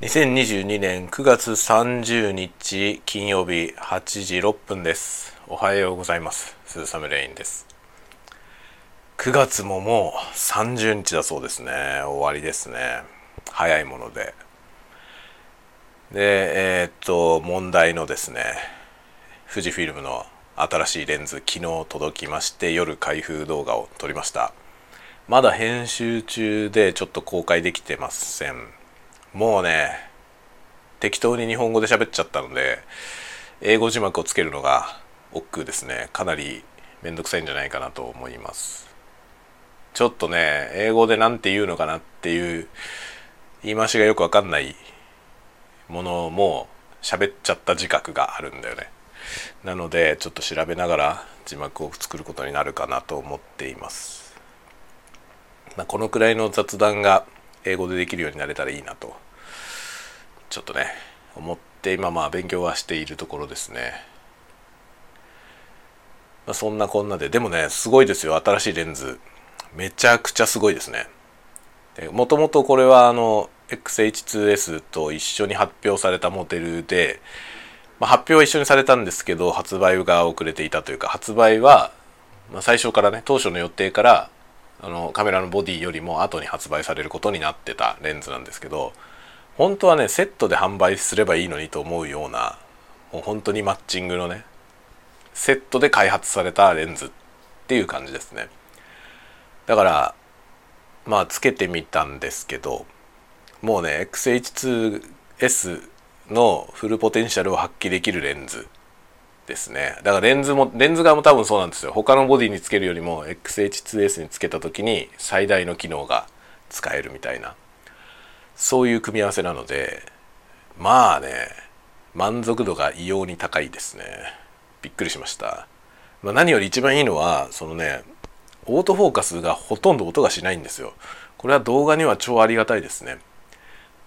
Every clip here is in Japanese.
2022年9月30日金曜日8時6分です。おはようございます。鈴雨レインです。9月ももう30日だそうですね。終わりですね。早いもので。でえー、っと問題のですね富士フィルムの新しいレンズ昨日届きまして夜開封動画を撮りました。まだ編集中でちょっと公開できてません。もうね適当に日本語で喋っちゃったので英語字幕をつけるのが億劫ですね。かなりめんどくさいんじゃないかなと思います。ちょっとね英語で何て言うのかなっていう言い回しがよくわかんないものも喋っちゃった自覚があるんだよね。なのでちょっと調べながら字幕を作ることになるかなと思っています、まあ、このくらいの雑談が英語でできるようになれたらいいなとちょっとね思って今まあ勉強はしているところですね、まあ、そんなこんなででもねすごいですよ。新しいレンズ。めちゃくちゃすごいですね。もともとこれはあの XH2S と一緒に発表されたモデルで、まあ、発表は一緒にされたんですけど発売が遅れていたというか発売は、まあ、最初からね当初の予定からあのカメラのボディよりも後に発売されることになってたレンズなんですけど本当はねセットで販売すればいいのにと思うようなもう本当にマッチングのねセットで開発されたレンズっていう感じですね。だからまあつけてみたんですけどもうね XH2S のフルポテンシャルを発揮できるレンズですね。だからレンズもレンズ側も多分そうなんですよ。他のボディにつけるよりも XH2S につけた時に最大の機能が使えるみたいな。そういう組み合わせなのでまあね満足度が異様に高いですね。びっくりしました、まあ、何より一番いいのはそのねオートフォーカスがほとんど音がしないんですよ。これは動画には超ありがたいですね。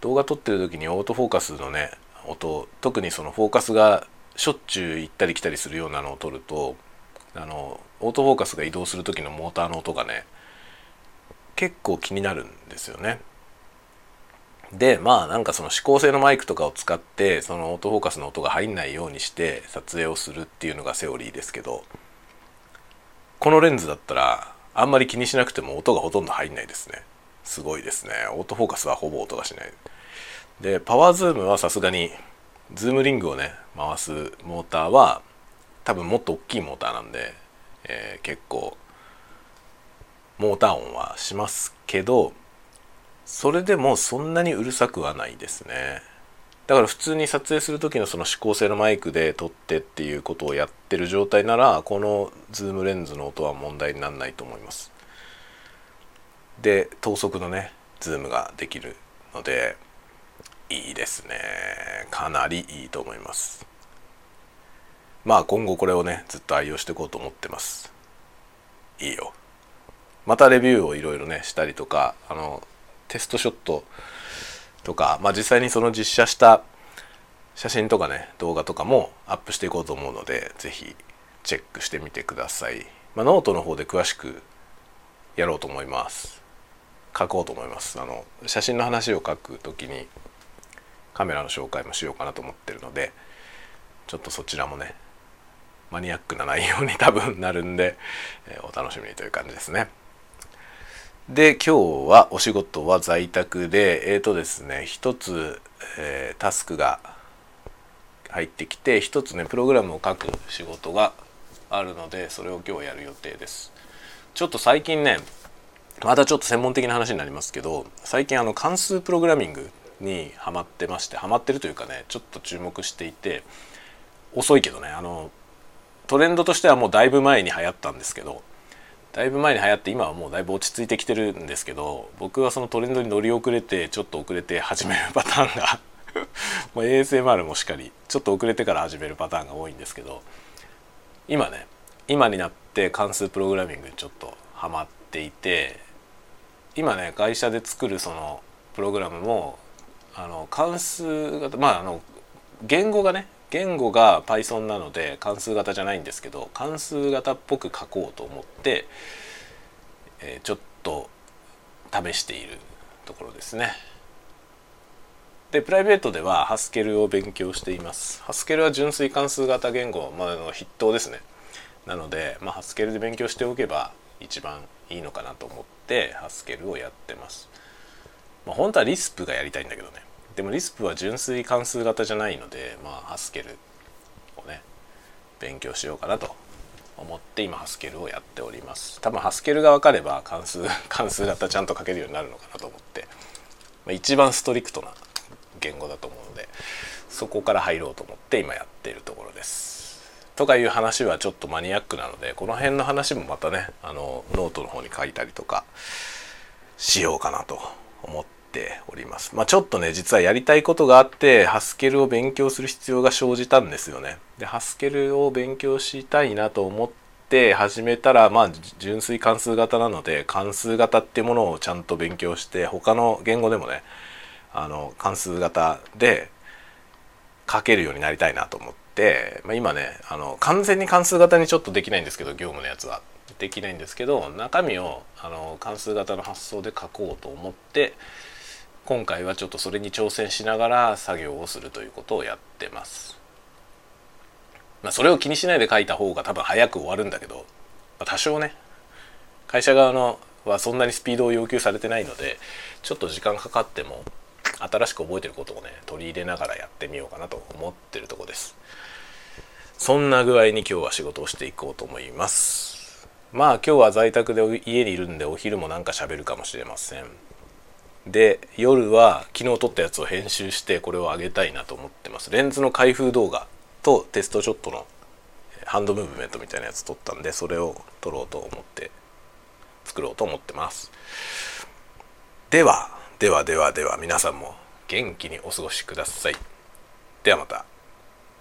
動画撮ってる時にオートフォーカスのね音特にそのフォーカスがしょっちゅう行ったり来たりするようなのを撮るとあのオートフォーカスが移動する時のモーターの音がね結構気になるんですよね。でまあなんかその指向性のマイクとかを使ってそのオートフォーカスの音が入んないようにして撮影をするっていうのがセオリーですけどこのレンズだったらあんまり気にしなくても音がほとんど入んないですね。すごいですね。オートフォーカスはほぼ音がしない。でパワーズームはさすがにズームリングをね回すモーターは多分もっと大きいモーターなんで、えー、結構モーター音はしますけどそれでもそんなにうるさくはないですね。だから普通に撮影する時のその指向性のマイクで撮ってっていうことをやってる状態ならこのズームレンズの音は問題にならないと思います。で等速のねズームができるのでいいですね。かなりいいと思います。まあ今後これをねずっと愛用していこうと思ってます。いいよ。またレビューをいろいろねしたりとかあのテストショットとか、まあ、実際にその実写した写真とかね動画とかもアップしていこうと思うので是非チェックしてみてください、まあ、ノートの方で詳しくやろうと思います。書こうと思います。あの写真の話を書く時にカメラの紹介もしようかなと思ってるのでちょっとそちらもねマニアックな内容に多分なるんで、えー、お楽しみにという感じですね。で今日はお仕事は在宅でえっ、ー、とですね一つ、えー、タスクが入ってきて一つねプログラムを書く仕事があるのでそれを今日やる予定です。ちょっと最近ねまたちょっと専門的な話になりますけど最近あの関数プログラミングにハマってましてハマってるというかねちょっと注目していて遅いけどねあのトレンドとしてはもうだいぶ前に流行ったんですけどだいぶ前に流行って今はもうだいぶ落ち着いてきてるんですけど僕はそのトレンドに乗り遅れてちょっと遅れて始めるパターンが もう ASMR もしっかりちょっと遅れてから始めるパターンが多いんですけど今ね今になって関数プログラミングにちょっとハマっていて今ね会社で作るそのプログラムもあの関数型まああの言語がね言語が Python なので関数型じゃないんですけど関数型っぽく書こうと思って、えー、ちょっと試しているところですね。でプライベートではハスケルを勉強しています。ハスケルは純粋関数型言語、まあ、の筆頭ですね。なので、まあ、ハスケルで勉強しておけば一番いいのかなと思ってハスケルをやってます、まあ、本当はリスプがやりたいんだけどね。でもリスプは純粋関数型じゃないので、まあ、ハスケルをね勉強しようかなと思って今 Haskell をやっております。多分 Haskell が分かれば関数 関数型ちゃんと書けるようになるのかなと思って、まあ、一番 strict な言語だと思うのでそこから入ろうと思って今やっているところです。とかいう話はちょっとマニアックなのでこの辺の話もまたねあのノートの方に書いたりとかしようかなと思っております。まあ、ちょっとね実はやりたいことがあって Haskell を勉強する必要が生じたんですよね。で Haskell を勉強したいなと思って始めたらまあ純粋関数型なので関数型ってものをちゃんと勉強して他の言語でもねあの関数型で書けるようになりたいなと思って、まあ、今ねあの完全に関数型にちょっとできないんですけど業務のやつはできないんですけど中身をあの関数型の発想で書こうと思って今回はちょっとそれに挑戦しながら作業をするということをやってます。まあ、それを気にしないで書いた方が多分早く終わるんだけど、まあ、多少ね会社側のはそんなにスピードを要求されてないのでちょっと時間かかっても新しく覚えてることをね取り入れながらやってみようかなと思ってるとこですそんな具合に今日は仕事をしていこうと思いますまあ今日は在宅で家にいるんでお昼もなんか喋るかもしれませんで夜は昨日撮ったやつを編集してこれを上げたいなと思ってますレンズの開封動画とテストショットのハンドムーブメントみたいなやつ撮ったんでそれを撮ろうと思って作ろうと思ってますではではではでは皆さんも元気にお過ごしください。ではまた。